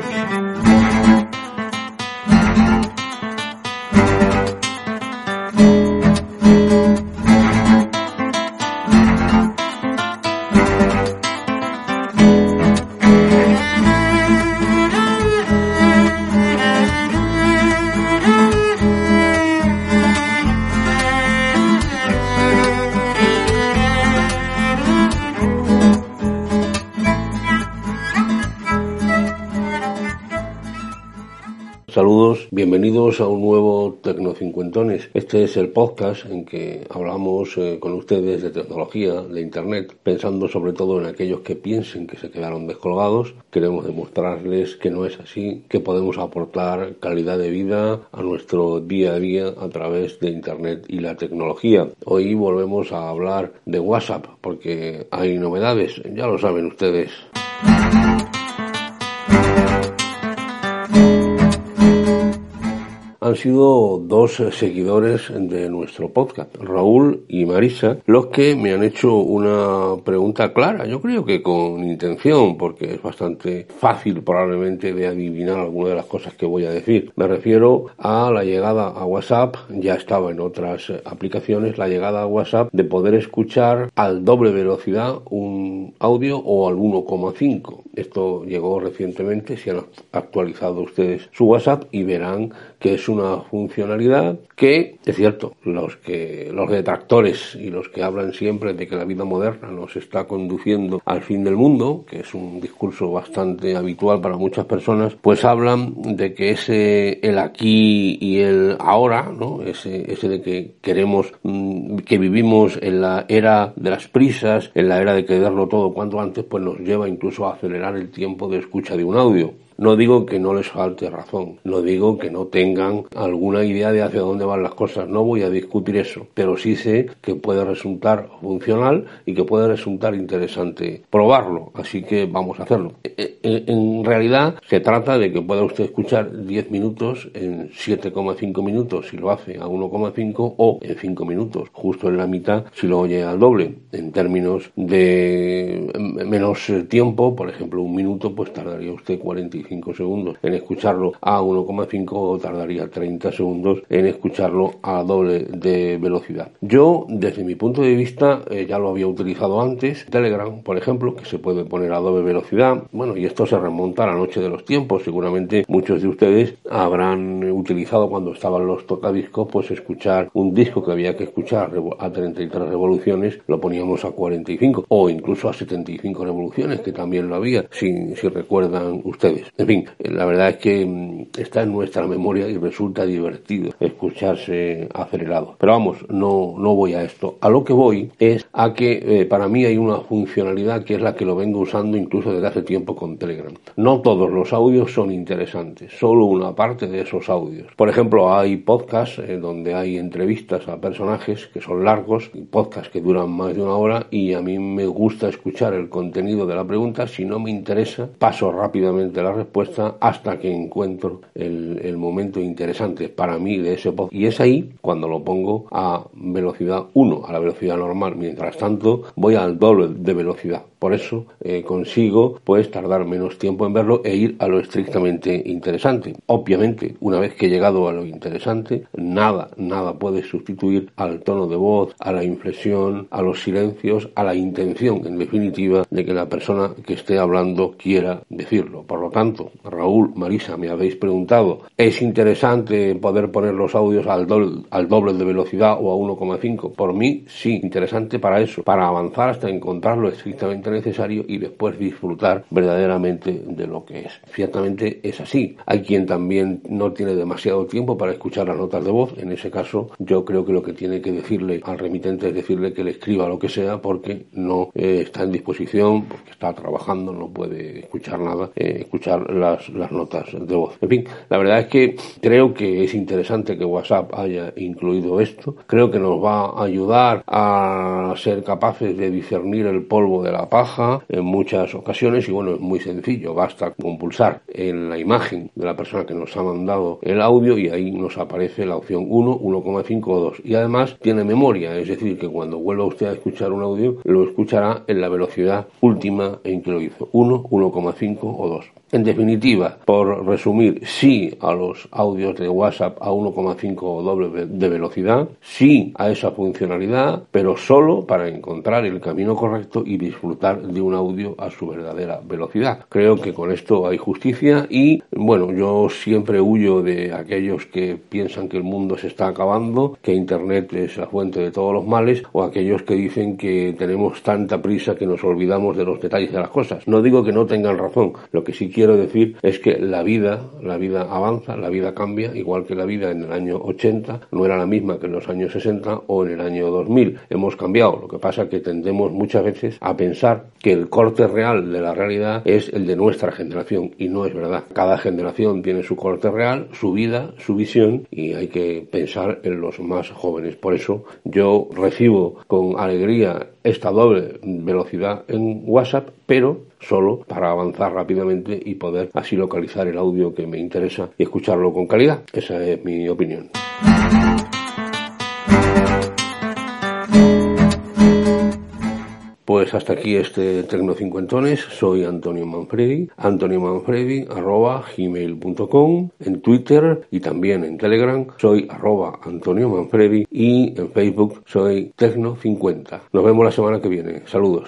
Saludos, bienvenidos a un nuevo Tecnocincuentones. Este es el podcast en que hablamos eh, con ustedes de tecnología, de Internet, pensando sobre todo en aquellos que piensen que se quedaron descolgados. Queremos demostrarles que no es así, que podemos aportar calidad de vida a nuestro día a día a través de Internet y la tecnología. Hoy volvemos a hablar de WhatsApp porque hay novedades, ya lo saben ustedes. Sido dos seguidores de nuestro podcast, Raúl y Marisa, los que me han hecho una pregunta clara, yo creo que con intención, porque es bastante fácil probablemente de adivinar alguna de las cosas que voy a decir. Me refiero a la llegada a WhatsApp, ya estaba en otras aplicaciones, la llegada a WhatsApp de poder escuchar al doble velocidad un audio o al 1,5. Esto llegó recientemente, si han actualizado ustedes su WhatsApp y verán que es una funcionalidad que, es cierto, los que los detractores y los que hablan siempre de que la vida moderna nos está conduciendo al fin del mundo, que es un discurso bastante habitual para muchas personas, pues hablan de que ese el aquí y el ahora, ¿no? Ese, ese de que queremos mm, que vivimos en la era de las prisas, en la era de quererlo todo cuanto antes, pues nos lleva incluso a acelerar el tiempo de escucha de un audio. No digo que no les falte razón, no digo que no tengan alguna idea de hacia dónde van las cosas, no voy a discutir eso, pero sí sé que puede resultar funcional y que puede resultar interesante probarlo, así que vamos a hacerlo. E, e, en realidad se trata de que pueda usted escuchar 10 minutos en 7,5 minutos si lo hace a 1,5 o en 5 minutos, justo en la mitad si lo oye al doble. En términos de menos tiempo, por ejemplo, un minuto, pues tardaría usted 45 segundos en escucharlo a 1,5 tardaría 30 segundos en escucharlo a doble de velocidad. Yo, desde mi punto de vista, eh, ya lo había utilizado antes, Telegram, por ejemplo, que se puede poner a doble velocidad. Bueno, y esto se remonta a la noche de los tiempos. Seguramente muchos de ustedes habrán utilizado cuando estaban los tocadiscos, pues escuchar un disco que había que escuchar a 33 revoluciones, lo poníamos a 45 o incluso a 75 revoluciones, que también lo había, si, si recuerdan ustedes. En fin, la verdad es que mm, está en nuestra memoria y resulta divertido escucharse acelerado. Pero vamos, no, no voy a esto. A lo que voy es a que eh, para mí hay una funcionalidad que es la que lo vengo usando incluso desde hace tiempo con Telegram. No todos los audios son interesantes, solo una parte de esos audios. Por ejemplo, hay podcasts eh, donde hay entrevistas a personajes que son largos, podcasts que duran más de una hora y a mí me gusta escuchar el contenido de la pregunta. Si no me interesa, paso rápidamente la respuesta hasta que encuentro el, momento interesante para mí de ese podcast. Y es ahí cuando lo pongo a velocidad 1, a la velocidad normal. Mientras tanto, voy al doble de velocidad. Por eso eh, consigo pues tardar menos tiempo en verlo e ir a lo estrictamente interesante. Obviamente, una vez que he llegado a lo interesante, nada, nada puede sustituir al tono de voz, a la inflexión, a los silencios, a la intención, en definitiva, de que la persona que esté hablando quiera decirlo. Por lo tanto, Raúl, Marisa, me habéis preguntado, ¿es interesante poder poner los audios al doble, al doble de velocidad o a 1,5? Por mí, sí, interesante para eso, para avanzar hasta encontrar lo necesario y después disfrutar verdaderamente de lo que es. Ciertamente es así. Hay quien también no tiene demasiado tiempo para escuchar las notas de voz. En ese caso, yo creo que lo que tiene que decirle al remitente es decirle que le escriba lo que sea porque no eh, está en disposición, porque está trabajando, no puede escuchar nada, eh, escuchar las, las notas de voz. En fin, la verdad es que creo que es interesante que WhatsApp haya incluido esto. Creo que nos va a ayudar a ser capaces de discernir el polvo de la paja en muchas ocasiones y bueno, es muy sencillo, basta con pulsar en la imagen de la persona que nos ha mandado el audio y ahí nos aparece la opción 1, 1,5 o 2 y además tiene memoria, es decir, que cuando vuelva usted a escuchar un audio lo escuchará en la velocidad última en que lo hizo, 1, 1,5 o 2. En definitiva, por resumir, sí a los audios de WhatsApp a 1,5 doble de velocidad, sí a esa funcionalidad, pero solo para encontrar el camino correcto y disfrutar de un audio a su verdadera velocidad. Creo que con esto hay justicia y, bueno, yo siempre huyo de aquellos que piensan que el mundo se está acabando, que Internet es la fuente de todos los males, o aquellos que dicen que tenemos tanta prisa que nos olvidamos de los detalles de las cosas. No digo que no tengan razón, lo que sí quiero decir es que la vida, la vida avanza, la vida cambia, igual que la vida en el año 80 no era la misma que en los años 60 o en el año 2000. Hemos cambiado. Lo que pasa que tendemos muchas veces a pensar que el corte real de la realidad es el de nuestra generación y no es verdad. Cada generación tiene su corte real, su vida, su visión y hay que pensar en los más jóvenes. Por eso yo recibo con alegría esta doble velocidad en WhatsApp, pero solo para avanzar rápidamente y poder así localizar el audio que me interesa y escucharlo con calidad. Esa es mi opinión. Pues hasta aquí este Tecno Cincuentones. Soy Antonio Manfredi, Antonio Manfredi arroba gmail.com, en Twitter y también en Telegram soy arroba Antonio Manfredi y en Facebook soy Tecno50. Nos vemos la semana que viene. Saludos.